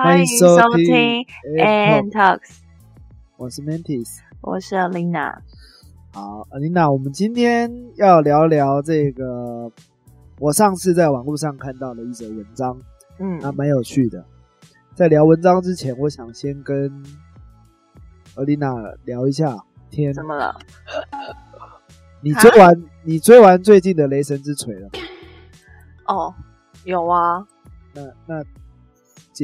欢迎收听 Talks，我是 Mantis，我是 Alina。好，Alina，我们今天要聊聊这个，我上次在网络上看到的一则文章，嗯，还蛮有趣的。在聊文章之前，我想先跟 Alina 聊一下天。怎么了？你追完你追完最近的《雷神之锤》了？哦，有啊。那那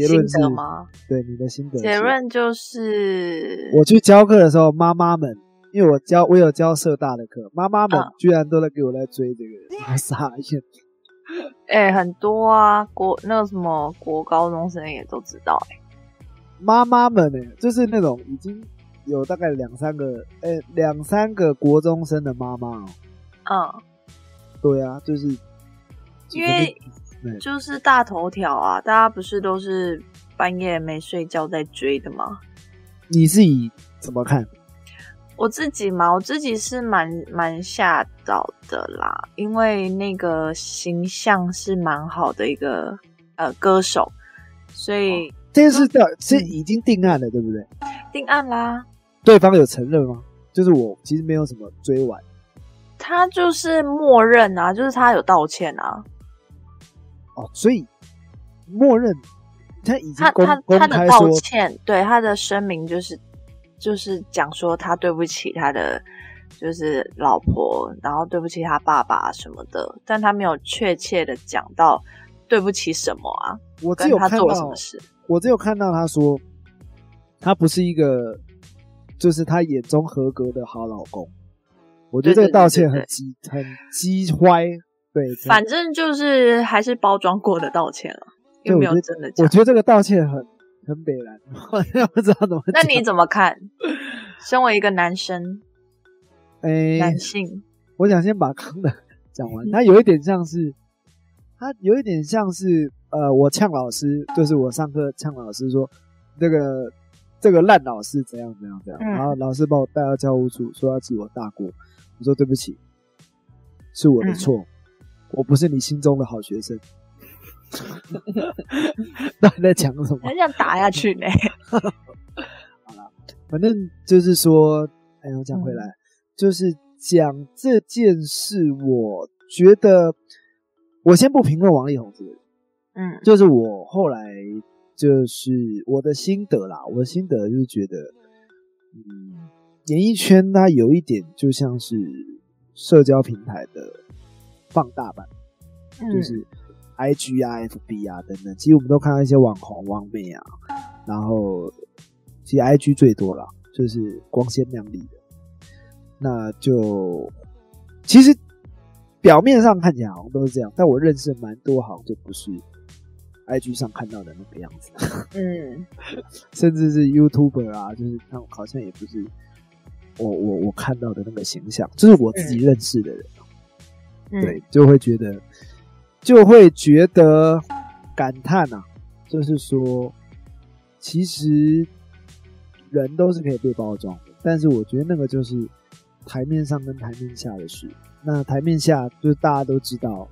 结论是吗？对你的心得。结论就是，我去教课的时候，妈妈们，因为我教我有教社大的课，妈妈们居然都在给我在追这个，我傻眼。哎，很多啊，国那个什么国高中生也都知道。哎，妈妈们呢，就是那种已经。有大概两三个，哎，两三个国中生的妈妈哦。嗯，对啊，就是因为就是大头条啊，大家不是都是半夜没睡觉在追的吗？你自己怎么看？我自己嘛，我自己是蛮蛮吓到的啦，因为那个形象是蛮好的一个呃歌手，所以这件事的是已经定案了，对不对？定案啦。对方有承认吗？就是我其实没有什么追完，他就是默认啊，就是他有道歉啊。哦，所以默认他已经他他他的道歉，对他的声明就是就是讲说他对不起他的就是老婆，然后对不起他爸爸什么的，但他没有确切的讲到对不起什么啊。我只有他做了什么事，我只有看到他说他不是一个。就是他眼中合格的好老公，我觉得这个道歉很鸡很鸡歪，对，反正就是还是包装过的道歉了，有没有真的？我觉得这个道歉很很北然，我不知道怎么。那你怎么看？身为一个男生，哎，男性，我想先把刚的 讲完。他有一点像是，他有一点像是，呃，我呛老师，就是我上课呛老师说这个。这个烂老师怎样怎样怎样，然后老师把我带到教务处，说要记我大过。我说对不起，是我的错，我不是你心中的好学生。到底在讲什么？很想打下去呢。好了，反正就是说，哎，我讲回来，就是讲这件事，我觉得我先不评论王力宏这个人，嗯，就是我后来。就是我的心得啦，我的心得就是觉得，嗯，演艺圈它有一点就像是社交平台的放大版，就是 I G 啊、F B 啊等等。其实我们都看到一些网红、网美啊，然后其实 I G 最多了，就是光鲜亮丽的。那就其实表面上看起来好像都是这样，但我认识蛮多，好像就不是。IG 上看到的那个样子，嗯，甚至是 YouTuber 啊，就是他好像也不是我我我看到的那个形象，就是我自己认识的人，对，就会觉得就会觉得感叹啊，就是说，其实人都是可以被包装的，但是我觉得那个就是台面上跟台面下的事。那台面下就是大家都知道，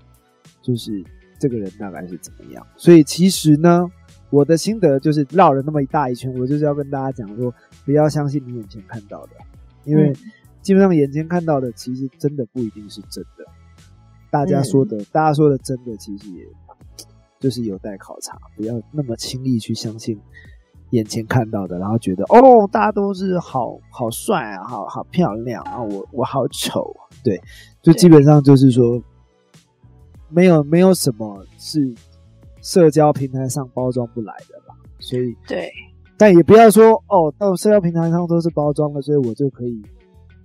就是。这个人大概是怎么样？所以其实呢，我的心得就是绕了那么一大一圈，我就是要跟大家讲说，不要相信你眼前看到的，因为基本上眼前看到的其实真的不一定是真的。大家说的，大家说的真的，其实也就是有待考察，不要那么轻易去相信眼前看到的，然后觉得哦，大家都是好好帅啊，好好漂亮啊，我我好丑，对，就基本上就是说。没有，没有什么是社交平台上包装不来的吧？所以对，但也不要说哦，到社交平台上都是包装的，所以我就可以，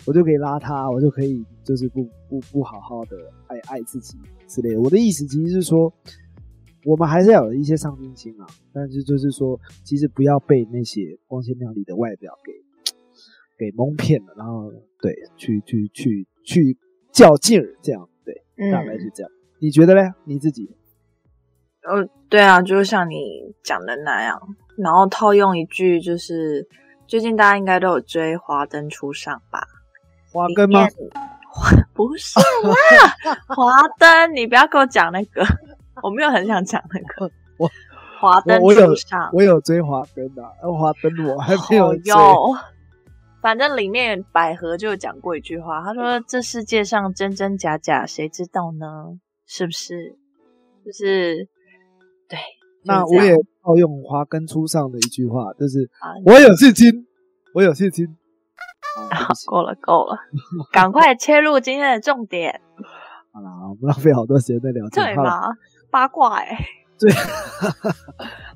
我就可以拉他，我就可以就是不不不好好的爱爱自己之类的。我的意思其实是说，我们还是要有一些上进心啊。但是就是说，其实不要被那些光鲜亮丽的外表给给蒙骗了，然后对，去去去去较劲儿，这样对，大概是这样。你觉得嘞？你自己？呃，对啊，就是像你讲的那样，然后套用一句，就是最近大家应该都有追《华灯初上》吧？华灯吗？不是啦，华灯，你不要跟我讲那个，我没有很想讲那个。我华灯我有初上，我有追华灯的，而华灯我还没有追。有。反正里面百合就有讲过一句话，他说：“这世界上真真假假，谁知道呢？是不是？就是对。那我也套用华根初上的一句话，就是啊我有信心，我有信心。好对不起够了够了，赶快切入今天的重点，好啦，我们浪费好多时间在聊天。对吗？八卦 哎、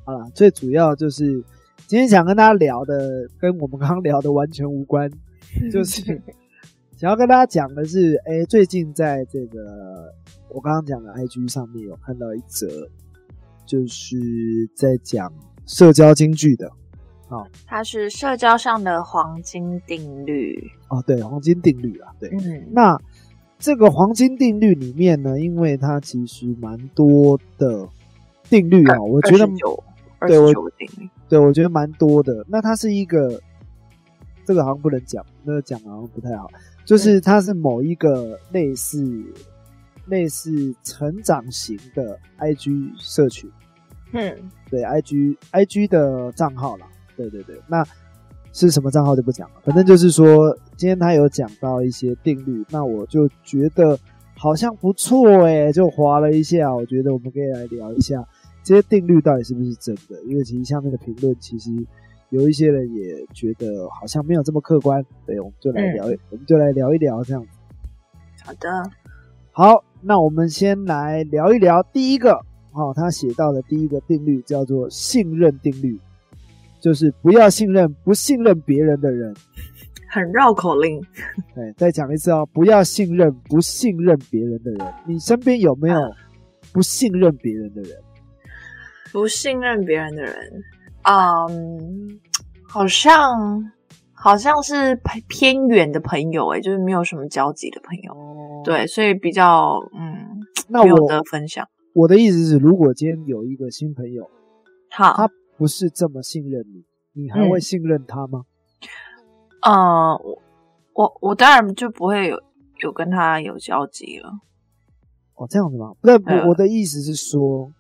好啦，最主要就是今天想跟大家聊的，跟我们刚刚聊的完全无关，就是想要跟大家讲的是，哎、最近在这个我刚刚讲的 IG 上面有看到一则，就是在讲社交京剧的它是社交上的黄金定律。哦，对，黄金定律啊，对。嗯，那这个黄金定律里面呢，因为它其实蛮多的定律啊，我觉得九二对我对我觉得蛮多的。那它是一个，这个好像不能讲，那个讲好像不太好。就是它是某一个类似类似成长型的 IG 社群，嗯，对 IG IG 的账号啦，对对对，那是什么账号就不讲了，反正就是说今天他有讲到一些定律，那我就觉得好像不错诶、就划了一下，我觉得我们可以来聊一下这些定律到底是不是真的，因为其实下面的评论其实有一些人也觉得好像没有这么客观，对，我们就来聊，我们就来聊一聊这样子。好的，好，那我们先来聊一聊第一个，哦，他写到的第一个定律叫做信任定律，就是不要信任不信任别人的人。很绕口令。对，再讲一次哦，不要信任不信任别人的人。你身边有没有不信任别人的人？不信任别人的人，嗯，好像好像是偏偏远的朋友、哎，就是没有什么交集的朋友。哦，对，所以比较嗯，那没有我得分享。我的意思是，如果今天有一个新朋友，好，他不是这么信任你，你还会嗯信任他吗？嗯，我我我当然就不会有有跟他有交集了。哦，这样子吗？那呃我我的意思是说，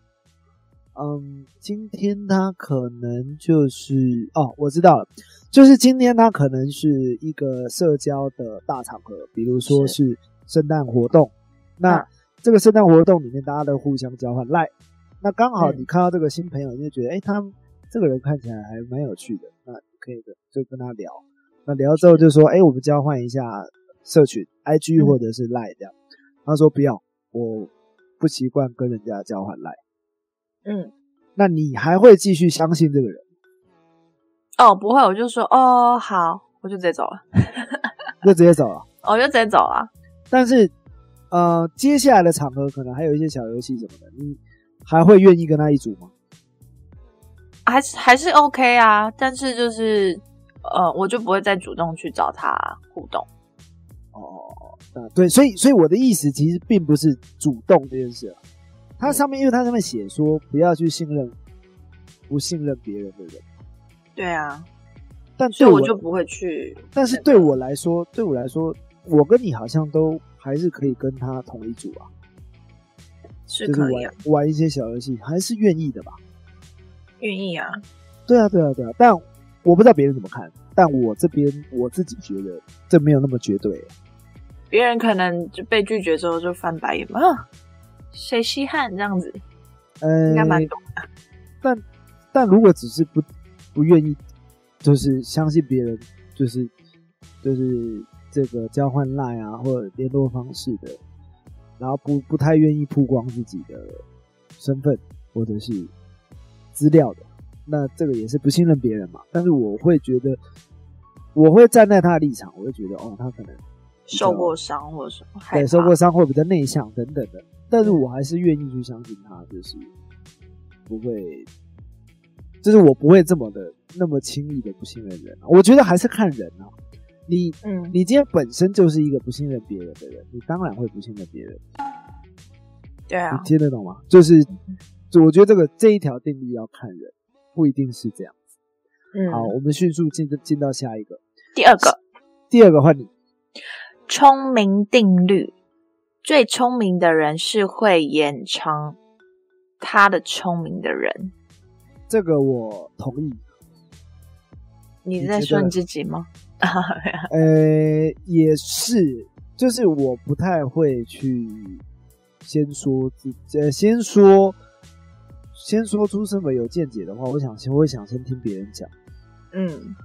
嗯，今天他可能就是哦，我知道了，就是今天他可能是一个社交的大场合，比如说是圣诞活动，那嗯这个圣诞活动里面大家都互相交换赖，那刚好嗯你看到这个新朋友，你就觉得，哎、他这个人看起来还蛮有趣的，那可以的就跟他聊，那聊之后就说，哎、我们交换一下社群 IG 嗯或者是赖这样，他说不要。我不习惯跟人家交换赖，嗯，那你还会继续相信这个人？哦，不会，我就说哦，好，我就直接走了，就直接走了。我就直接走了。但是，呃，接下来的场合可能还有一些小游戏什么的，你还会愿意跟他一组吗？还是还是 OK 啊，但是就是呃，我就不会再主动去找他互动。哦，啊，对，所以，所以我的意思其实并不是主动这件事啊。它上面，因为它上面写说不要去信任不信任别人的人，对啊，但对我所以我就不会去。但是对我来说，对我来说，我跟你好像都还是可以跟他同一组啊，是是可以啊玩，玩一些小游戏，还是愿意的吧？愿意啊。对啊，对啊，对啊。但我不知道别人怎么看，但我这边我自己觉得这没有那么绝对。别人可能就被拒绝之后就翻白眼嘛，啊谁稀罕这样子，呃应该蛮多的。但但如果只是不不愿意，就是相信别人，就是就是这个交换 line 啊或者联络方式的，然后不不太愿意曝光自己的身份或者是资料的，那这个也是不信任别人嘛。但是我会觉得，我会站在他的立场，我会觉得哦，他可能受过伤或者什么，害对受过伤或比较内向等等的，但是我还是愿意去相信他，就是不会，就是我不会这么的那么轻易的不信任人、啊。我觉得还是看人啊，你嗯，你今天本身就是一个不信任别人的人，你当然会不信任别人，对啊，你听得懂吗？就是，就我觉得这个这一条定律要看人，不一定是这样。嗯，好，我们迅速进进到下一个，第二个第二个换你。聪明定律，最聪明的人是会延长他的聪明的人。这个我同意。你在说你自己吗？呃，也是，就是我不太会去先说自，呃，先说，先说出什么有见解的话，我想先，我会想先听别人讲。嗯，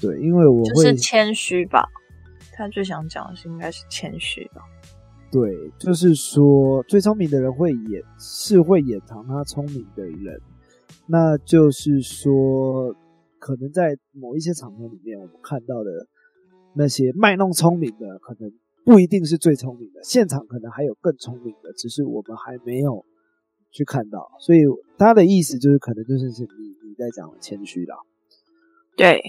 对，因为我会谦虚吧。他最想讲的是应该是谦虚吧。对，就是说最聪明的人会掩，是会掩藏他聪明的人。那就是说。可能在某一些场合里面，我们看到的那些卖弄聪明的，可能不一定是最聪明的。现场可能还有更聪明的，只是我们还没有去看到。所以他的意思就是，可能就是是你你在讲谦虚啦。对，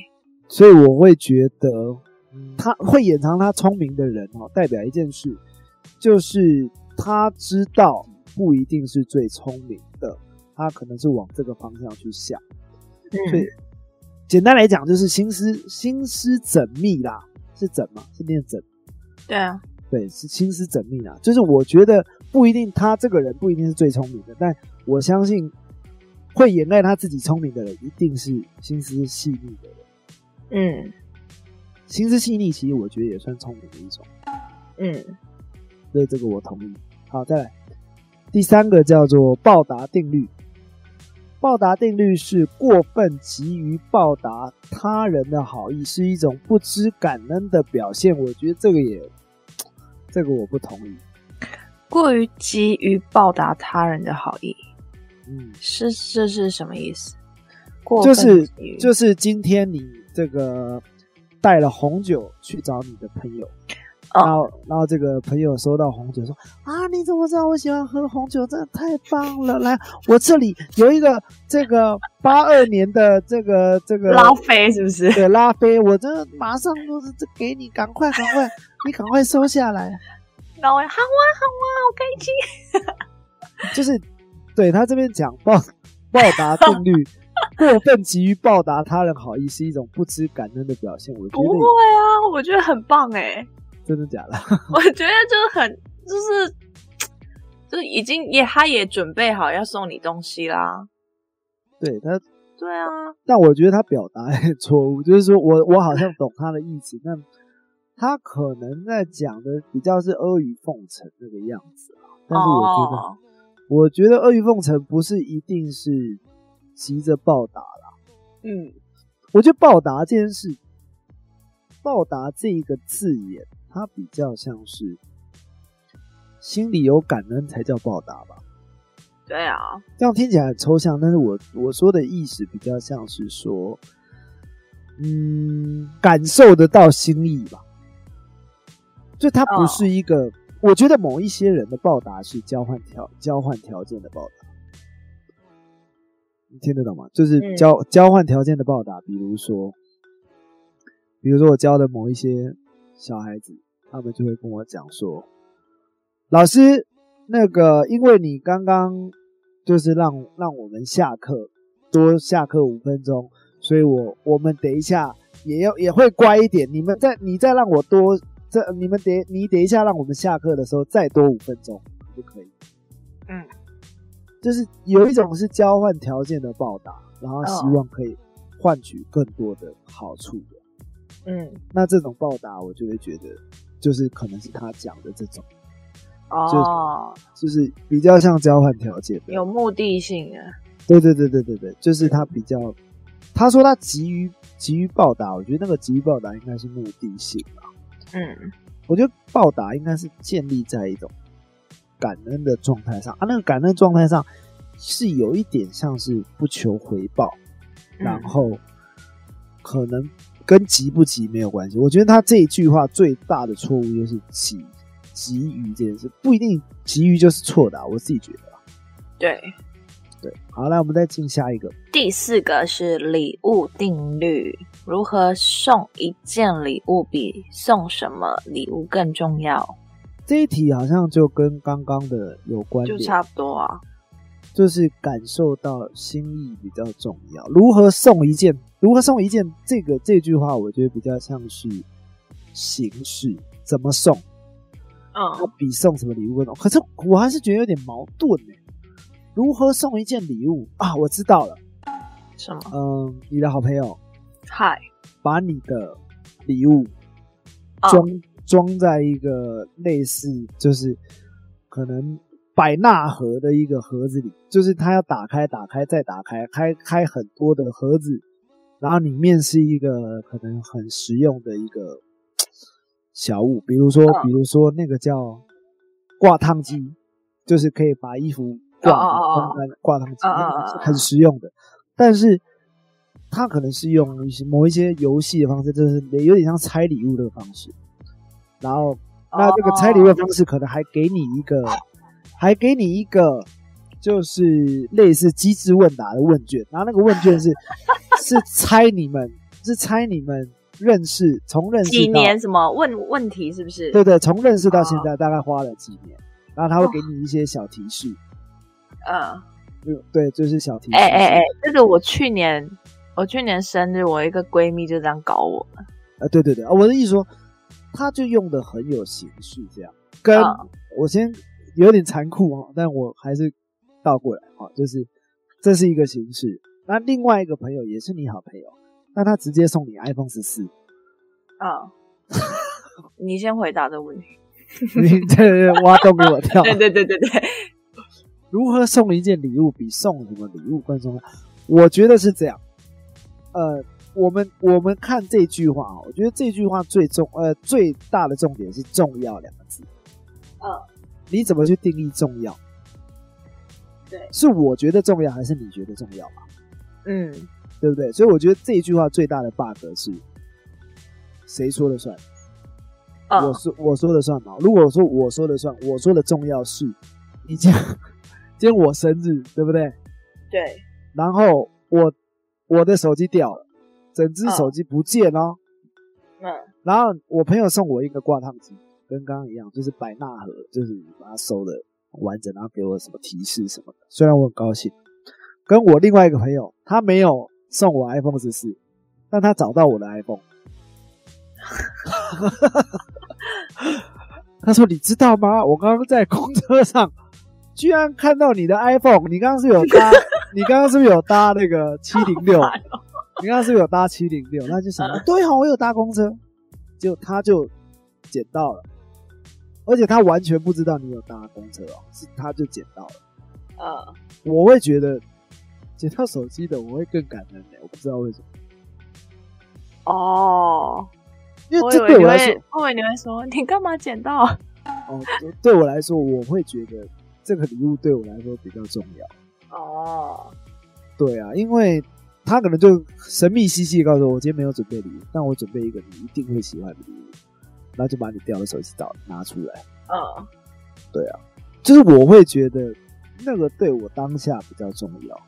所以我会觉得，他会掩藏他聪明的人哦，代表一件事，就是他知道不一定是最聪明的，他可能是往这个方向去想。所以。简单来讲，就是心思心思缜密啦，是缜嘛？是念缜？对啊，对，是心思缜密啦。就是我觉得不一定，他这个人不一定是最聪明的，但我相信会掩盖他自己聪明的人，一定是心思细腻的人。嗯，心思细腻，其实我觉得也算聪明的一种。嗯，所以这个我同意。好，再来第三个叫做报答定律。报答定律是过分急于报答他人的好意，是一种不知感恩的表现。我觉得这个也，这个我不同意。过于急于报答他人的好意，嗯，是这是什么意思？就是就是今天你这个带了红酒去找你的朋友。然后，然后这个朋友收到红酒，说：“啊，你怎么知道我喜欢喝红酒？真的太棒了！来，我这里有一个这个八二年的这个这个拉菲，是不是？对，拉菲，我这马上就是这给你，赶快赶快，你赶快收下来。然后，好啊好啊，好开心。就是对他这边讲报报答定律，过分急于报答他人好意是一种不知感恩的表现。我觉得不会啊，我觉得很棒哎。真的假的？我觉得就是很，就是就是已经也，他也准备好要送你东西啦。对他，对啊。但我觉得他表达错误，就是说我我好像懂他的意思，但他可能在讲的比较是阿谀奉承那个样子啊。但是我觉得，我觉得阿谀奉承不是一定是急着报答啦。嗯，我觉得报答这件事，报答这一个字眼。它比较像是心里有感恩才叫报答吧？对啊，这样听起来很抽象，但是我我说的意思比较像是说，嗯，感受得到心意吧。就它不是一个，我觉得某一些人的报答是交换条交换条件的报答，你听得懂吗？就是交交换条件的报答，比如说，比如说我教的某一些。小孩子，他们就会跟我讲说：“老师，那个，因为你刚刚就是让让我们下课多下课五分钟，所以我我们等一下也要也会乖一点。你们再你再让我多这，你们等你等一下让我们下课的时候再多五分钟就可以。嗯，就是有一种是交换条件的报答，然后希望可以换取更多的好处的。”嗯，那这种报答，我就会觉得，就是可能是他讲的这种，哦，就是比较像交换条件，有目的性啊。对对对对对对，就是他比较，他说他急于急于报答，我觉得那个急于报答应该是目的性吧。嗯，我觉得报答应该是建立在一种感恩的状态上啊，那个感恩状态上是有一点像是不求回报，然后可能。跟急不急没有关系，我觉得他这一句话最大的错误就是急急于这件事，不一定急于就是错的，我自己觉得。对对，好，来我们再进下一个。第四个是礼物定律，如何送一件礼物比送什么礼物更重要？这一题好像就跟刚刚的有关，就差不多啊。就是感受到心意比较重要。如何送一件？如何送一件？这个这句话，我觉得比较像是形式，怎么送？嗯，比送什么礼物更重要可是我还是觉得有点矛盾呢。如何送一件礼物啊？我知道了，什么？嗯，你的好朋友嗨，把你的礼物哦装装在一个类似就是可能百纳盒的一个盒子里，就是他要打开、打开再打开，开开很多的盒子，然后里面是一个可能很实用的一个小物，比如说，嗯比如说那个叫挂烫机，就是可以把衣服挂哦哦哦哦挂在挂烫机，嗯嗯那个是嗯嗯很实用的。但是他可能是用一些某一些游戏的方式，就是有点像拆礼物的方式。然后，那这个拆礼物的方式可能还给你一个，还给你一个，就是类似机智问答的问卷。然后那个问卷是 是猜你们，是猜你们认识，从认识几年什么问问题是不是？对对，从认识到现哦在大概花了几年，然后他会给你一些小提示，嗯，对对，就是小提琴。哎哎哎，这个我去年我去年生日，我一个闺蜜就这样搞我。啊，对对对，我的意思说，他就用的很有形式，这样。跟、嗯我先有点残酷哦，但我还是倒过来哈、哦，就是这是一个形式。那另外一个朋友也是你好朋友，那他直接送你 iPhone 十四，嗯，你先回答这个问题。你这挖洞给我跳。对对对对对，如何送一件礼物比送什么礼物更重要？我觉得是这样。呃，我们我们看这句话啊，我觉得这句话最重呃最大的重点是“重要”两个字。嗯，你怎么去定义重要？对是我觉得重要，还是你觉得重要嘛？嗯，对不对？所以我觉得这一句话最大的 bug 是谁说了算？我嗯，说我说了算吗？如果说我说了算，我说的重要是，你今天今天我生日，对不对？对，然后我我的手机掉了，整只嗯手机不见哦。嗯然后我朋友送我一个挂烫机，跟刚刚一样，就是百纳盒，就是把它收的完整，然后给我什么提示什么的。虽然我很高兴，跟我另外一个朋友，他没有送我 iPhone 十四，但他找到我的 iPhone。他说：“你知道吗？我刚刚在公车上，居然看到你的 iPhone。你刚刚是有搭，你刚刚是不是有搭那个七零六？你刚刚是不是有搭七零六？那就想到，对哦，我有搭公车。结果他就捡到了，而且他完全不知道你有搭公车哦，是他就捡到了。呃，我会觉得捡到手机的我会更感恩的，我不知道为什么，哦，因为这对我来说，，我以为你会说你干嘛捡到？哦，对我来说，我会觉得这个礼物对我来说比较重要。哦，对啊，因为他可能就神秘兮兮地告诉我，我今天没有准备礼物，但我准备一个你一定会喜欢的礼物，然后就把你掉的手机找拿出来。嗯对啊，就是我会觉得那个对我当下比较重要。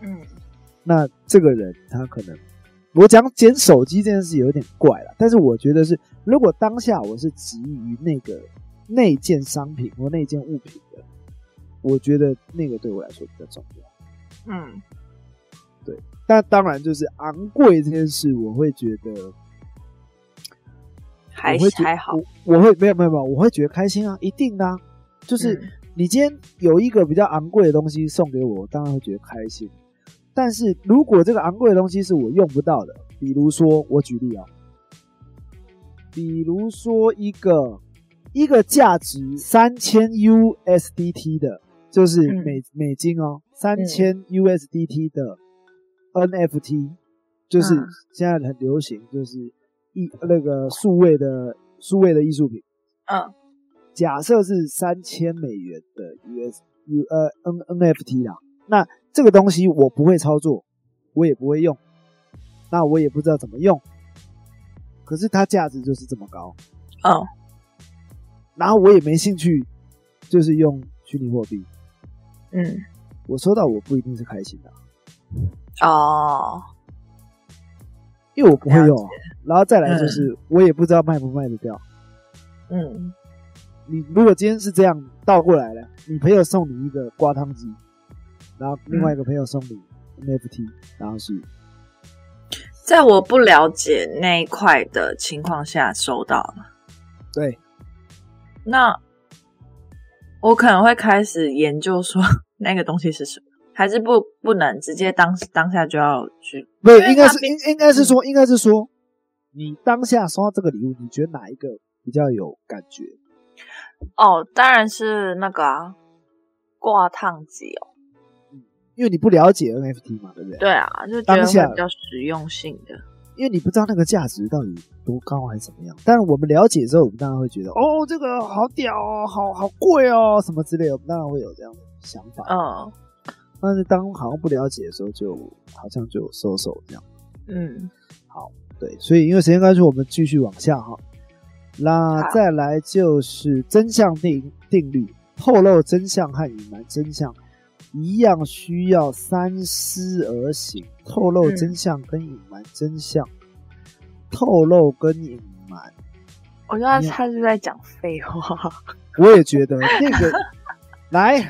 嗯那这个人他可能，我讲捡手机这件事有点怪了，但是我觉得是，如果当下我是急于那个那件商品或那件物品的，我觉得那个对我来说比较重要。嗯对但当然，就是昂贵这件事，我会觉得还还好，我我会没有没有没有，我会觉得开心啊，一定的、啊。就是嗯你今天有一个比较昂贵的东西送给我，我当然会觉得开心。但是如果这个昂贵的东西是我用不到的，比如说我举例啊，比如说一个一个价值三千 USDT 的，就是嗯。美、美金哦，三千 USDT 的 NFT，就是嗯。现在很流行，就是艺那个数位的数位的艺术品。嗯。假设是三千美元的 US U 呃 N NFT 啦，那这个东西我不会操作，我也不会用，那我也不知道怎么用，可是它价值就是这么高，哦。然后我也没兴趣，就是用虚拟货币，嗯。我收到我不一定是开心的，哦，因为我不会用啊，然后再来就是我也不知道卖不卖得掉。嗯。你如果今天是这样倒过来了，你朋友送你一个刮汤机，然后另外一个朋友送你 NFT，然后是。在我不了解那一块的情况下收到了，对，那我可能会开始研究说 那个东西是什么。还是不不能直接当当下就要去？不是，应该是应应该是说，应该是说，你当下收到这个礼物，你觉得哪一个比较有感觉？哦，当然是那个啊，挂烫机哦。因为你不了解 NFT 嘛，对不对？对啊，就觉得比较实用性的。因为你不知道那个价值到底多高还是怎么样。但是我们了解之后，我们当然会觉得，哦，这个好屌哦，好好贵哦，什么之类的，我们当然会有这样的想法。嗯但是当好像不了解的时候，就好像就收手这样。嗯，好对，所以因为时间关系，我们继续往下哈。那再来就是真相定定律，透露真相和隐瞒真相一样，需要三思而行。透露嗯真相跟隐瞒真相，透露跟隐瞒，我觉得他是在讲废话。我也觉得那个 来。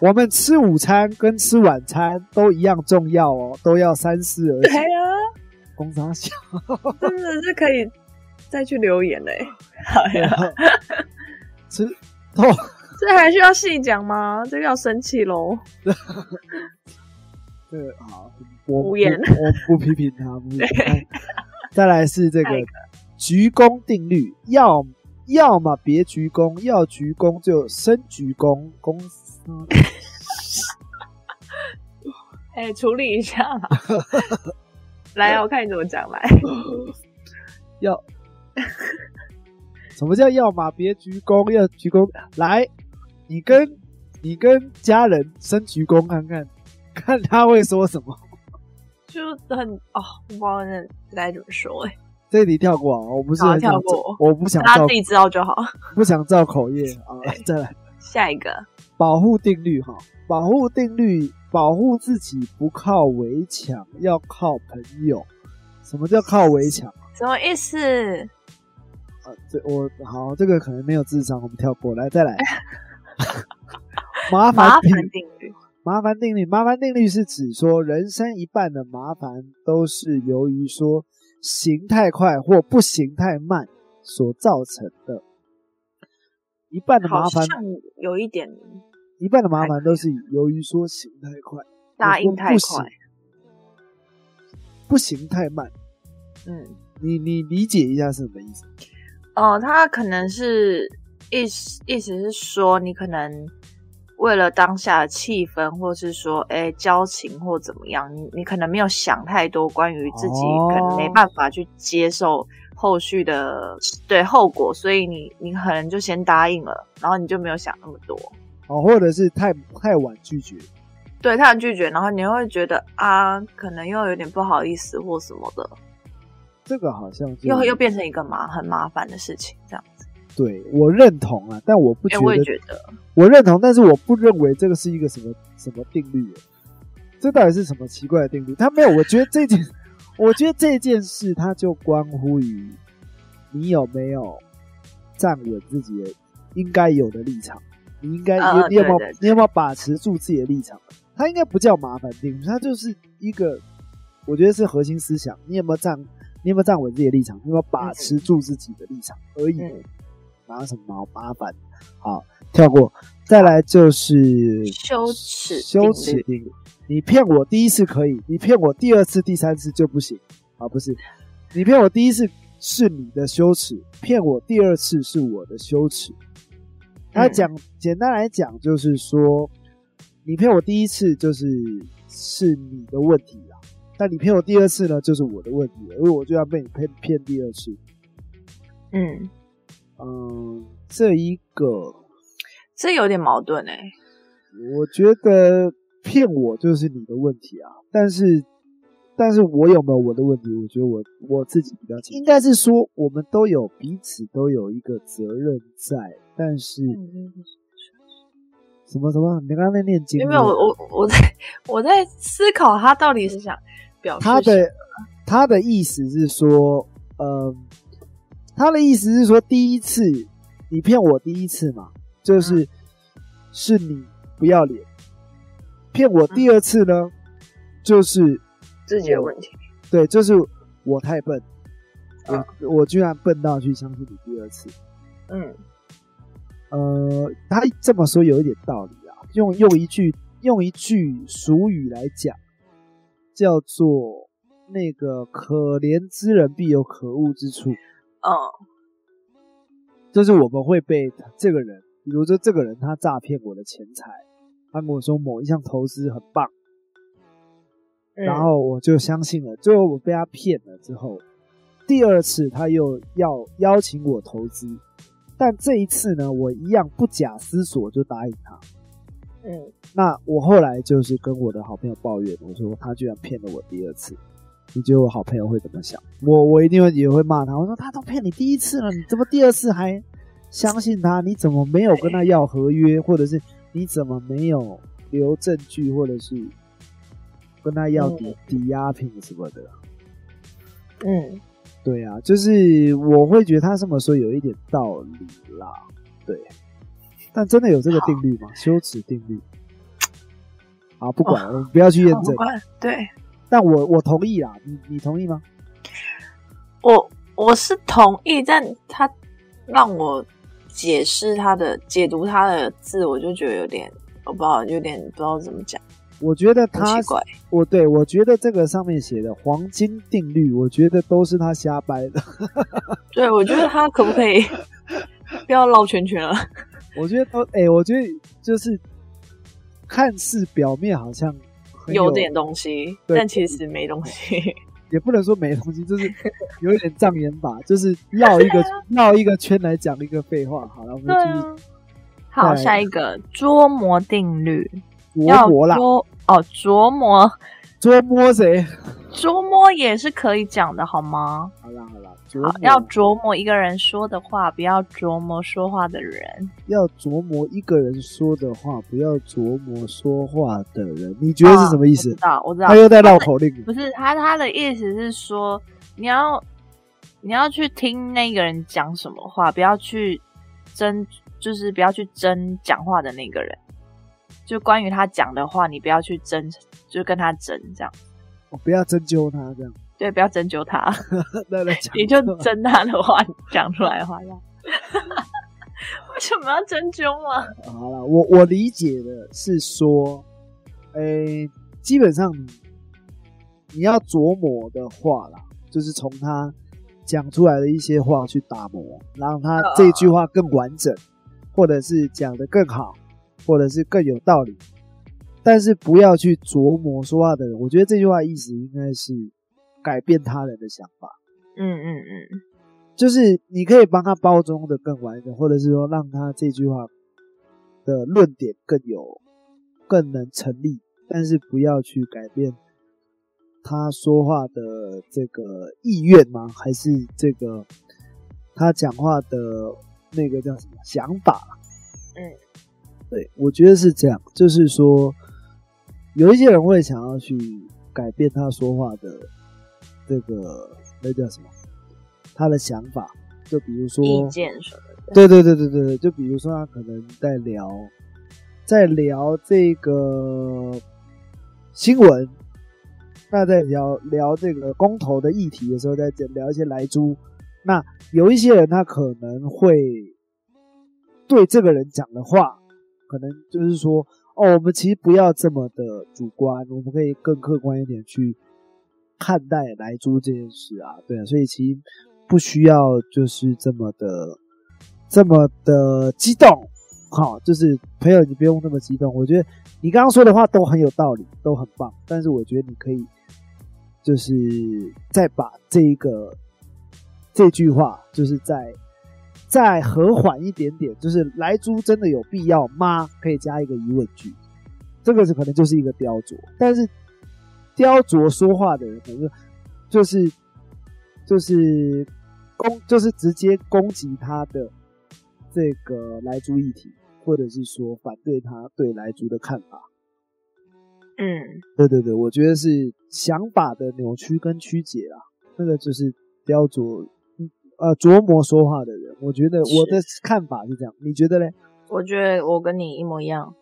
我们吃午餐跟吃晚餐都一样重要哦，都要三思而行。对啊，工商小，真的是可以再去留言嘞。好呀，吃透这还需要细讲吗？这个要生气喽。这个好，我无言我不批评他，不批评他。再来是这个鞠躬定律，要要么别鞠躬，要鞠躬就深鞠躬，公司 哎、处理一下嘛。来啊，我看你怎么讲来。要。什么叫要么别鞠躬，要鞠躬？来，你跟你跟家人深鞠躬看看，看他会说什么。就很哦，我不知道那该怎么说哎、这题跳过啊，我不是跳过，我不想照大家自，己知道就好。不想造口业 啊。再来。下一个，保护定律哈，保护定律，保护自己不靠围墙，要靠朋友。什么叫靠围墙什么意思？啊？这我好，这个可能没有智商，我们跳过来，再来。麻烦定律。麻烦定律，麻烦定律是指说，人生一半的麻烦都是由于说行太快或不行太慢所造成的。一半的麻烦，有一点一半的麻烦都是由于说行太快，答应太快。不行太慢。嗯，你你理解一下是什么意思？哦，他可能是意思意思是说，你可能为了当下的气氛，或是说，哎，交情或怎么样，你你可能没有想太多关于自己哦可能没办法去接受后续的对后果，所以你你可能就先答应了，然后你就没有想那么多。哦，或者是太太晚拒绝，对太晚拒绝，然后你会觉得啊，可能又有点不好意思或什么的，这个好像又又变成一个麻很麻烦的事情，这样子。对我认同啊，但我不觉哎，得，我也觉得，我认同，但是我不认为这个是一个什么什么定律，这到底是什么奇怪的定律？他没有，我觉得这件，我觉得这件事它就关乎于你有没有站稳自己的应该有的立场，你应该呃你你有没有你有没有把持住自己的立场？它应该不叫麻烦定律，它就是一个，我觉得是核心思想。你有没有站？你有没有站稳自己的立场？你有没有把持住自己的立场而已？嗯，哪有什么麻麻烦？好，跳过。再来就是羞耻羞耻定律。你骗我第一次可以，你骗我第二次、第三次就不行啊！不是，你骗我第一次是你的羞耻，骗我第二次是我的羞耻。他嗯讲简单来讲就是说，你骗我第一次就是是你的问题啊，但你骗我第二次呢，就是我的问题了，因为我就要被你骗骗第二次。嗯，嗯，这一个这有点矛盾哎、我觉得骗我就是你的问题啊，但是，但是我有没有我的问题？我觉得我我自己比较清楚，应该是说我们都有彼此都有一个责任在，但是什么什么？你刚刚在念经没有我我我在 我在思考他到底是想表示他的他的意思是说，嗯，他的意思是说，第一次你骗我第一次嘛，就是、是你不要脸，骗我第二次呢，就是自己的问题，对，就是我太笨，啊我我居然笨到去相信你第二次。嗯呃，他这么说有一点道理啊，用用一句用一句俗语来讲，叫做“那个可怜之人必有可恶之处”。嗯，就是我们会被这个人，比如说这个人他诈骗我的钱财，他跟我说某一项投资很棒，然后我就相信了。最后我被他骗了之后，第二次他又要邀请我投资，但这一次呢，我一样不假思索就答应他。嗯，那我后来就是跟我的好朋友抱怨，我说他居然骗了我第二次。你觉得我好朋友会怎么想？我我一定会也会骂他。我说他都骗你第一次了，你怎么第二次还相信他？你怎么没有跟他要合约，或者是你怎么没有留证据，或者是跟他要抵抵押品什么的？嗯，对啊，就是我会觉得他这么说有一点道理啦。对，但真的有这个定律吗？羞耻定律？啊，不管，我们不要去验证。对。但我我同意啦，你你同意吗？我我是同意，但他让我解释他的解读他的字，我就觉得有点我不知道，有点不知道怎么讲。我觉得他奇怪，我对我觉得这个上面写的黄金定律，我觉得都是他瞎掰的。对，我觉得他可不可以不要绕圈圈了？我觉得都哎，我觉得就是看似表面好像。有点东西，但其实没东西，也不能说没东西，就是有点障眼法，就是绕一个 绕一个圈来讲一个废话。好了，我们继续。好，下一个捉摸定律，琢磨啦，哦，琢磨，捉摸谁？捉摸也是可以讲的，好吗？好啦，好啦。好，要琢磨一个人说的话，不要琢磨说话的人。要琢磨一个人说的话，不要琢磨说话的人。你觉得是什么意思？知道，我知道。他又在绕口令。不是他，他的意思是说，你要你要去听那个人讲什么话，不要去争，就是不要去争讲话的那个人。就关于他讲的话，你不要去争，就跟他争这样。我不要针灸他这样。对，不要针灸他，你就针他的话讲出来的话要。为什么要针灸吗？好了，我我理解的是说，诶，基本上你你要琢磨的话啦，就是从他讲出来的一些话去打磨，让他这句话更完整，或者是讲的更好，或者是更有道理。但是不要去琢磨说话的人，我觉得这句话意思应该是。改变他人的想法，嗯嗯嗯，就是你可以帮他包装的更完整，或者是说让他这句话的论点更有、更能成立，但是不要去改变他说话的这个意愿吗？还是这个他讲话的那个叫什么想法？嗯，对，我觉得是这样，就是说有一些人会想要去改变他说话的。这个那叫什么？他的想法，就比如说意见什么的。对对对对对就比如说他可能在聊，在聊这个新闻，那在聊聊这个公投的议题的时候，在聊一些来猪。那有一些人他可能会对这个人讲的话，可能就是说，哦，我们其实不要这么的主观，我们可以更客观一点去。看待来租这件事啊，对啊，所以其实不需要就是这么的这么的激动，好，就是朋友你不用那么激动。我觉得你刚刚说的话都很有道理，都很棒，但是我觉得你可以就是再把这一个这句话，就是再再和缓一点点，就是来租真的有必要吗？可以加一个疑问句，这个是可能就是一个雕琢，但是。雕琢说话的人，可能就是就是攻，就是直接攻击他的这个来猪议题，或者是说反对他对来猪的看法。嗯，对对对，我觉得是想法的扭曲跟曲解啊，那个就是雕琢呃琢磨说话的人。我觉得我的看法是这样，你觉得嘞？我觉得我跟你一模一样。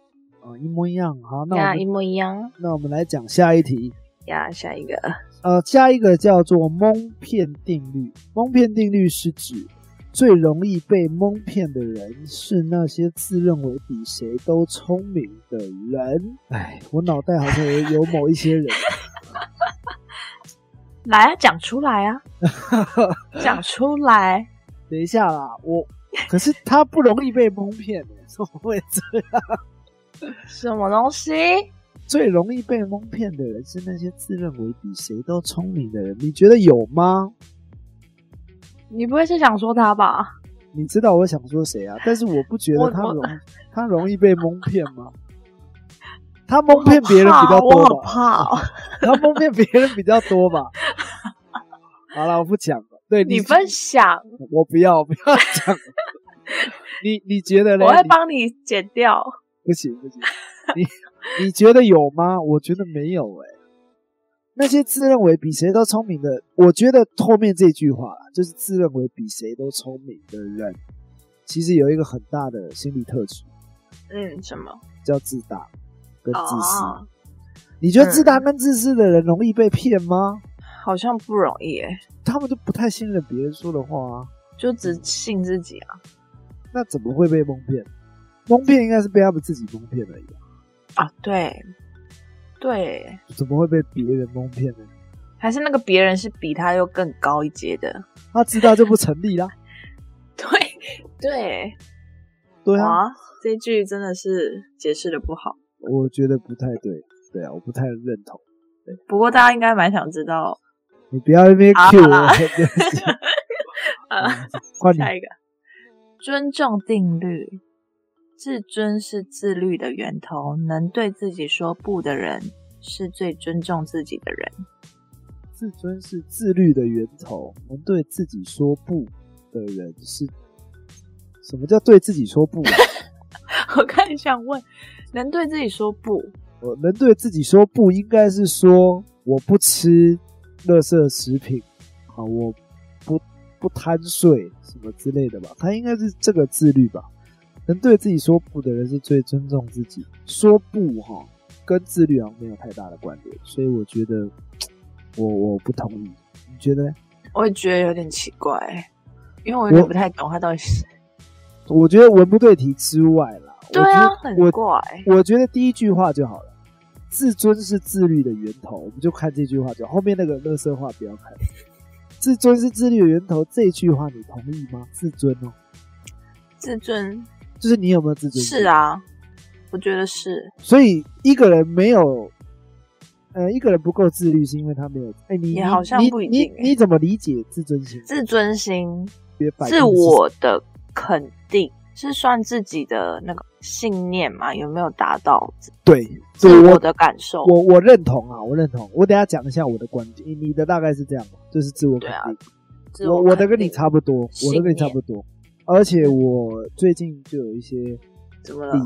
啊，一模一样。好，那一模一样。那我们来讲下一题。呀，下一个，呃，下一个叫做蒙骗定律。蒙骗定律是指最容易被蒙骗的人是那些自认为比谁都聪明的人。哎，我脑袋好像有有某一些人。来啊，讲出来啊，讲出来。等一下啦，我可是他不容易被蒙骗的，怎么会这样？什么东西？最容易被蒙骗的人是那些自认为比谁都聪明的人，你觉得有吗？你不会是想说他吧？你知道我想说谁啊？但是我不觉得他容他容易被蒙骗吗？他蒙骗别人比较多吧？怕，他蒙骗别人比较多吧？好了，我不讲了。对你分享，我不要，不要讲。你你觉得呢？我会帮你剪掉。不行不行，你 你觉得有吗？我觉得没有哎。那些自认为比谁都聪明的，我觉得后面这句话就是自认为比谁都聪明的人，其实有一个很大的心理特质。嗯，什么叫自大跟自私？你觉得自大跟自私的人容易被骗吗？好像不容易诶，他们就不太信任别人说的话啊，就只信自己啊。那怎么会被蒙骗？蒙骗应该是被他们自己蒙骗而已啊。对，对，怎么会被别人蒙骗呢？还是那个别人是比他又更高一阶的？他知道就不成立啦。对，对，对啊，这句真的是解释的不好。我觉得不太对，对啊，我不太认同。对，不过大家应该蛮想知道。你不要那边 Q 我。啊，换下一个，尊重定律。自尊是自律的源头，能对自己说不的人是最尊重自己的人。自尊是自律的源头，能对自己说不的人是？什么叫对自己说不？我看想问，能对自己说不？我能对自己说不，应该是说我不吃垃圾食品，啊，我不不贪睡什么之类的吧？他应该是这个自律吧？能对自己说不的人是最尊重自己。说不哈，跟自律好像没有太大的关联，所以我觉得我我不同意。你觉得？我也觉得有点奇怪，因为我有点不太懂他到底是。我觉得文不对题之外啦，对啊，很怪。我觉得第一句话就好了，自尊是自律的源头，我们就看这句话就好。后面那个乐色话不要看。自尊是自律的源头，这句话你同意吗？自尊哦，自尊。就是你有没有自尊？是啊，我觉得是。所以一个人没有，呃，一个人不够自律，是因为他没有。哎，你好像不一定。你怎么理解自尊心？自尊心，自我的肯定，是算自己的那个信念嘛？有没有达到？对，自我的感受。我我认同啊，我认同。我等下讲一下我的观点。你的大概是这样就是自我肯定。我我的跟你差不多，我的跟你差不多。而且我最近就有一些例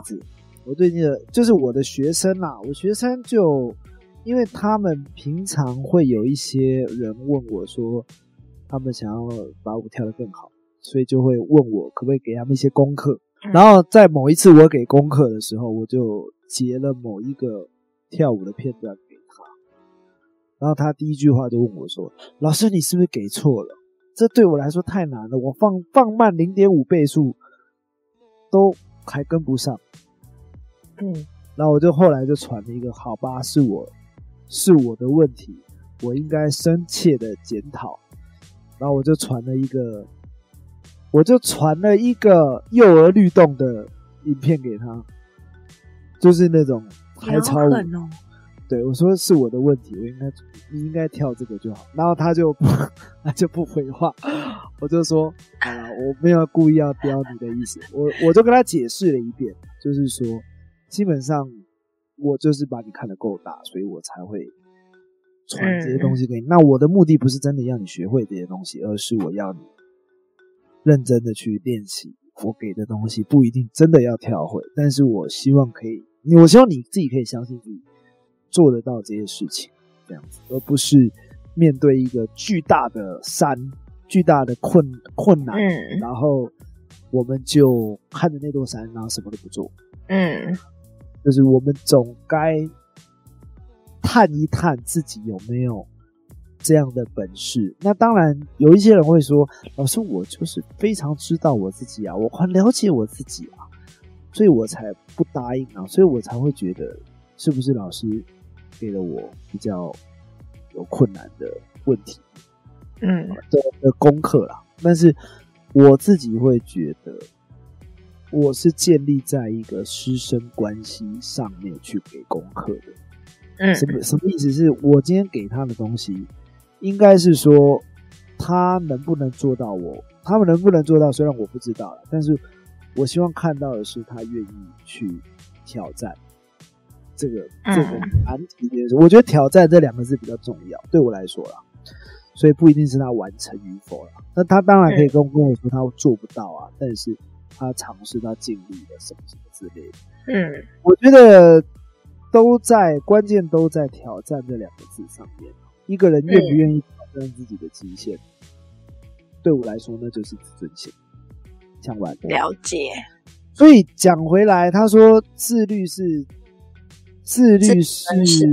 子，我最近的就是我的学生啦，我学生就因为他们平常会有一些人问我说，他们想要把舞跳得更好，所以就会问我可不可以给他们一些功课。然后在某一次我给功课的时候，我就截了某一个跳舞的片段给他，然后他第一句话就问我说：“老师，你是不是给错了？”这对我来说太难了，我放放慢零点五倍速都还跟不上。嗯，然后我就后来就传了一个，好吧，是我是我的问题，我应该深切的检讨。然后我就传了一个，我就传了一个幼儿律动的影片给他，就是那种还超。对，我说是我的问题，我应该你应该跳这个就好。然后他就不 他就不回话，我就说好了，我没有故意要刁你的意思。我我就跟他解释了一遍，就是说基本上我就是把你看得够大，所以我才会传这些东西给你。那我的目的不是真的要你学会这些东西，而是我要你认真的去练习。我给的东西不一定真的要跳会，但是我希望可以，我希望你自己可以相信自己。做得到这些事情，这样子，而不是面对一个巨大的山、巨大的困困难，然后我们就看着那座山，然后什么都不做。嗯，就是我们总该探一探自己有没有这样的本事。那当然，有一些人会说：“老师，我就是非常知道我自己啊，我很了解我自己啊，所以我才不答应啊，所以我才会觉得是不是老师给了我比较有困难的问题，嗯的的功课啦。”但是我自己会觉得，我是建立在一个师生关系上面去给功课的。嗯什么什么意思？是我今天给他的东西，应该是说他能不能做到我，他们能不能做到？虽然我不知道了，但是我希望看到的是他愿意去挑战这个嗯这个难题这件事。我觉得挑战这两个字比较重要，对我来说啦。所以不一定是他完成与否啦。那他当然可以跟跟我说他做不到啊，但是他尝试，他尽力了，什么什么之类的。嗯我觉得都在关键都在挑战这两个字上面。一个人愿不愿意挑战自己的极限，对我来说那就是自尊心。讲完了解，所以讲回来，他说自律是自律是自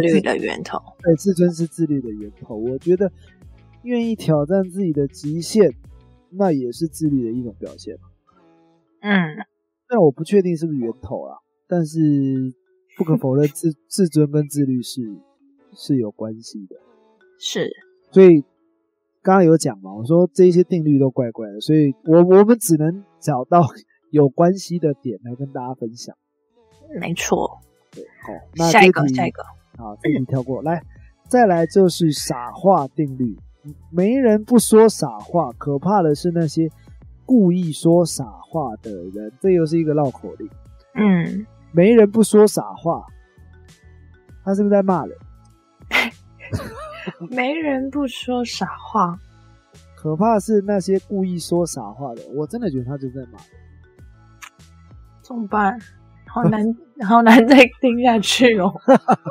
律的源头。对，自尊是自律的源头。我觉得愿意挑战自己的极限，那也是自律的一种表现。嗯但我不确定是不是源头啊，但是不可否认自自尊跟自律是是有关系的。是，所以刚刚有讲嘛，我说这些定律都怪怪的，所以我我们只能找到 有关系的点来跟大家分享。没错。对，好，那下一个下一个。好，这题跳过来，再来就是傻话定律。没人不说傻话，可怕的是那些故意说傻话的人。这又是一个绕口令。嗯，没人不说傻话，他是不是在骂人？没人不说傻话。可怕的是那些故意说傻话的人，我真的觉得他就在骂人。怎么办？好难，好难再听下去哦。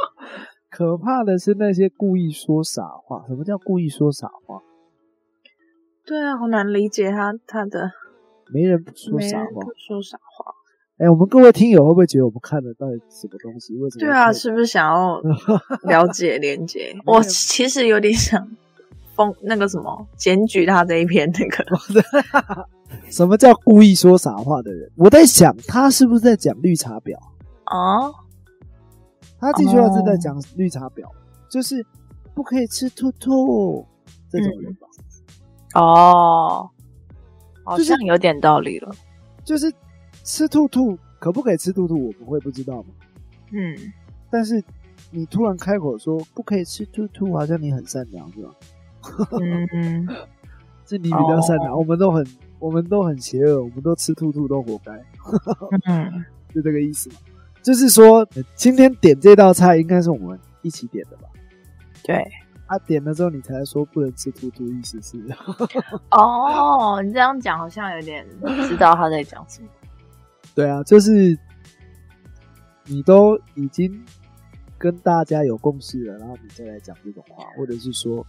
可怕的是那些故意说傻话。什么叫故意说傻话？对啊，好难理解他他的没人不说傻话不。说傻话。哎、我们各位听友会不会觉得我们看的到底什么东西？为什么？对啊，是不是想要 了解连接？我其实有点想封那个什么检举他这一篇那个。什么叫故意说傻话的人？我在想，他是不是在讲绿茶婊？哦，他这句话是在讲绿茶婊，就是不可以吃兔兔这种人吧？哦，好就像有点道理了。就是吃兔兔可不可以吃兔兔，我不会不知道吗？嗯，但是你突然开口说不可以吃兔兔，好像你很善良是吧？嗯 嗯，是你比较善哦良，我们都很我们都很邪恶，我们都吃兔兔都活该，嗯，是这个意思吗？就是说，呃今天点这道菜应该是我们一起点的吧？对。他、点了之后，你才说不能吃兔兔，意思是？哦，你这样讲好像有点知道他在讲什么。对啊，就是你都已经跟大家有共识了，然后你再来讲这种话，或者是说，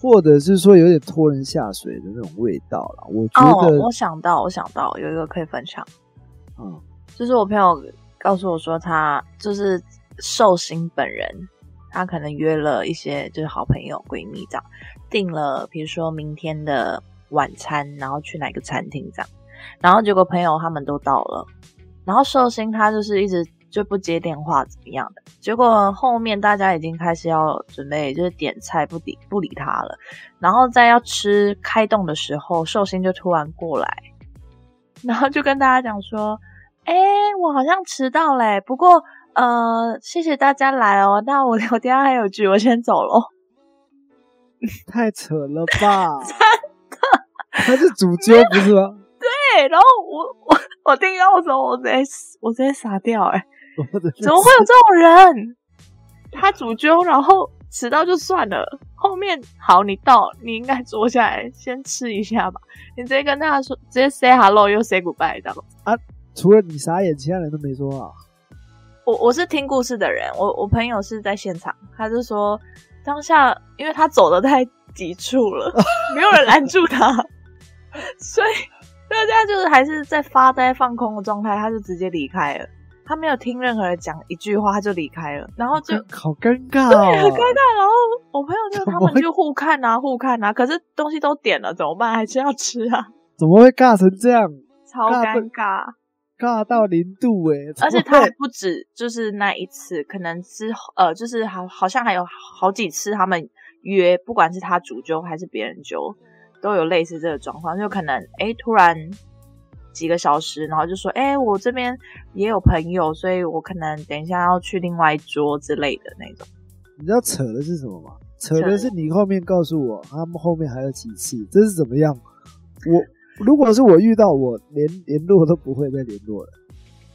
或者是说有点拖人下水的那种味道了。我觉哦，我想到，我想到有一个可以分享，嗯，就是我朋友告诉我说，他就是寿星本人，他可能约了一些就是好朋友、闺蜜这样，订了比如说明天的晚餐，然后去哪个餐厅这样，然后结果朋友他们都到了，然后寿星他就是一直就不接电话怎么样的，结果后面大家已经开始要准备就是点菜不理不理他了，然后在要吃开动的时候，寿星就突然过来，然后就跟大家讲说。哎，我好像迟到嘞，不过呃，谢谢大家来哦。那我我等下还有剧，我先走喽。太扯了吧？真的，他是主角不是吗？对，然后我我我听到的时候，我直接我直接傻掉，哎，怎么会有这种人？他主揪，然后迟到就算了，后面好你到，你应该坐下来先吃一下吧。你直接跟他说，直接 say hello 又 say goodbye 这样。除了你傻眼，其他人都没说啊。我我是听故事的人，我我朋友是在现场，他就说当下因为他走的太急促了，没有人拦住他，所以大家就是还是在发呆放空的状态，他就直接离开了。他没有听任何人讲一句话，他就离开了，然后就好尴尬，对，很尴尬。然后我朋友就他们就 互看啊，互看啊，可是东西都点了，怎么办？还是要吃啊？怎么会尬成这样？超尴尬，尬到零度哎！而且他还不止就是那一次，可能之后呃，就是好好像还有好几次，他们约，不管是他主揪还是别人揪，都有类似这个状况，就可能哎突然。几个小时，然后就说：“哎，我这边也有朋友，所以我可能等一下要去另外一桌之类的那种。”你知道扯的是什么吗？扯的是你后面告诉我他们后面还有几次，这是怎么样？我如果是我遇到，我连联络都不会再联络了，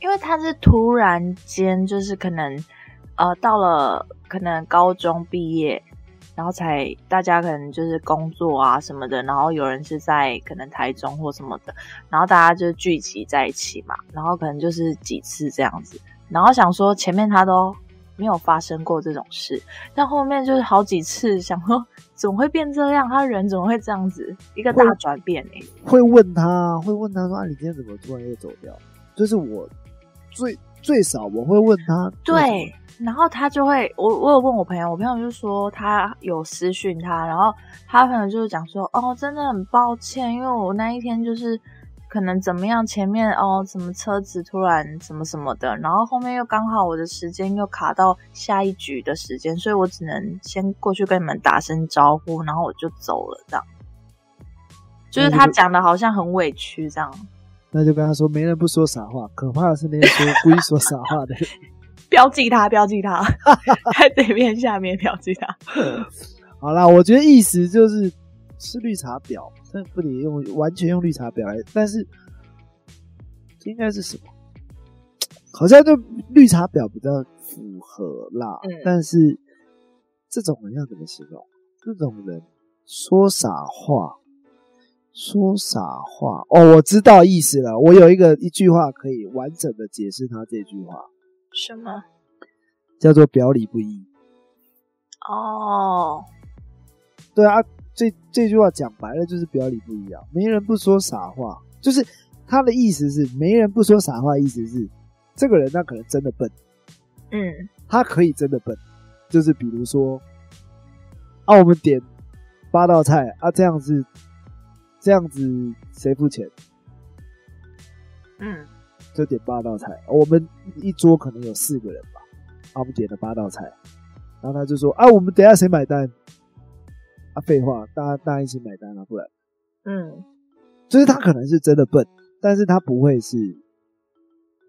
因为他是突然间，就是可能呃到了可能高中毕业。然后才大家可能就是工作啊什么的，然后有人是在可能台中或什么的，然后大家就聚集在一起嘛，然后可能就是几次这样子，然后想说前面他都没有发生过这种事，但后面就是好几次想说怎么会变这样，他人怎么会这样子一个大转变呢？会问他，会问他说啊，你今天怎么突然又走掉？就是我最最少我会问他，对。然后他就会，我我有问我朋友，我朋友就说他有私讯他，然后他朋友就是讲说，哦，真的很抱歉，因为我那一天就是可能怎么样，前面哦什么车子突然什么什么的，然后后面又刚好我的时间又卡到下一局的时间，所以我只能先过去跟你们打声招呼，然后我就走了，这样。就是他讲的好像很委屈这样。那就跟他说，没人不说傻话，可怕的是那些说故意说傻话的人。标记他，标记他，在对面下面标记他。好啦，我觉得意思就是是绿茶婊，但不得用完全用绿茶婊来，但是应该是什么？好像就绿茶婊比较符合啦。但是这种人要怎么形容？这种人说傻话，说傻话。哦，我知道意思了。我有一个一句话可以完整的解释他这句话。什么叫做表里不一？哦，对啊，这这句话讲白了就是表里不一啊。没人不说傻话，就是他的意思是没人不说傻话，意思是这个人他可能真的笨，嗯，他可以真的笨，就是比如说啊，我们点八道菜啊，这样子这样子谁付钱？嗯。就点八道菜，我们一桌可能有四个人吧，啊，我们点了八道菜，然后他就说啊，我们等下谁买单？啊，废话，大家大家一起买单啊，不然，嗯，就是他可能是真的笨，但是他不会是，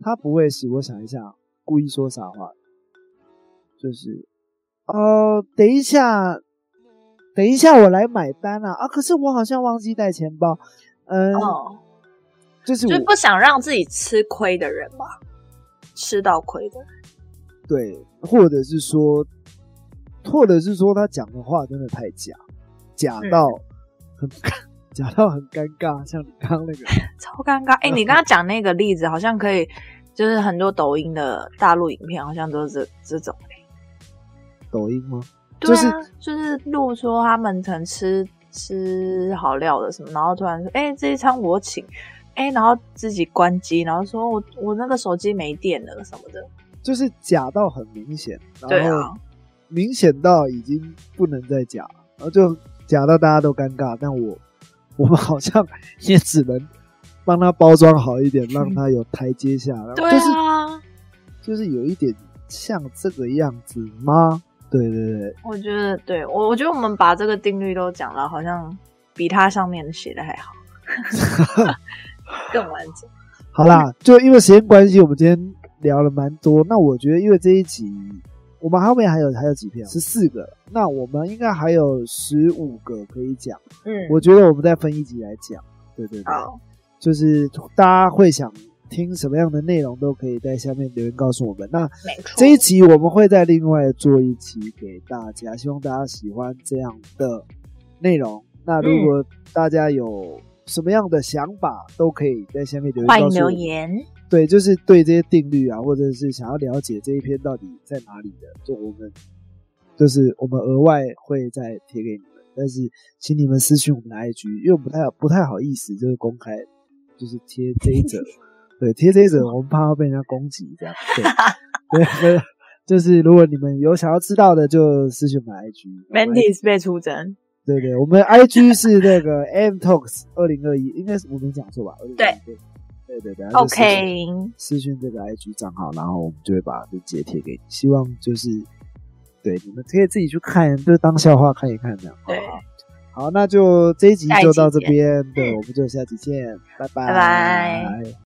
他不会是，我想一下，故意说傻话，就是，哦，等一下，等一下，我来买单啊，啊，可是我好像忘记带钱包，嗯。就是就不想让自己吃亏的人吧，吃到亏的。对，或者是说，或者是说他讲的话真的太假，假到很 假到很尴尬，像你刚刚那个 超尴尬。哎，你刚刚讲那个例子，好像可以，就是很多抖音的大陆影片，好像都是这种。抖音吗？对啊，就是录说他们曾吃吃好料的什么，然后突然说：“哎，这一餐我请。”哎，然后自己关机，然后说我我那个手机没电了什么的，就是假到很明显，然后明显到已经不能再假，然后就假到大家都尴尬。但我 我们好像也只能帮他包装好一点，让他有台阶下。对啊，就是有一点像这个样子吗？对对对，我觉得对我我觉得我们把这个定律都讲了，好像比他上面写的还好。更完整。好啦，就因为时间关系，我们今天聊了蛮多。那我觉得，因为这一集我们后面还有还有几篇，十四个，那我们应该还有十五个可以讲。嗯，我觉得我们再分一集来讲。对对对，就是大家会想听什么样的内容，都可以在下面留言告诉我们。那这一集我们会再另外做一期给大家，希望大家喜欢这样的内容。那如果大家有。什么样的想法都可以在下面留言。欢迎留言。对，就是对这些定律啊，或者是想要了解这一篇到底在哪里的，就我们就是我们额外会再贴给你们。但是，请你们私信我们的 IG，因为不太不太好意思，就是公开，就是贴这一则 对，贴这一则我们怕会被人家攻击，这样对对，就是如果你们有想要知道的，就私信我们 IG。Mantis 被出征。对对，我们 IG 是那个 M Talks 二零二一，应该是我没讲错吧？对对对对，OK。私讯这个 IG 账号，然后我们就会把链接贴给你。希望就是对你们可以自己去看，就当笑话看一看这样。对，好，那就这一集就到这边，对，我们就下期见，拜拜拜拜。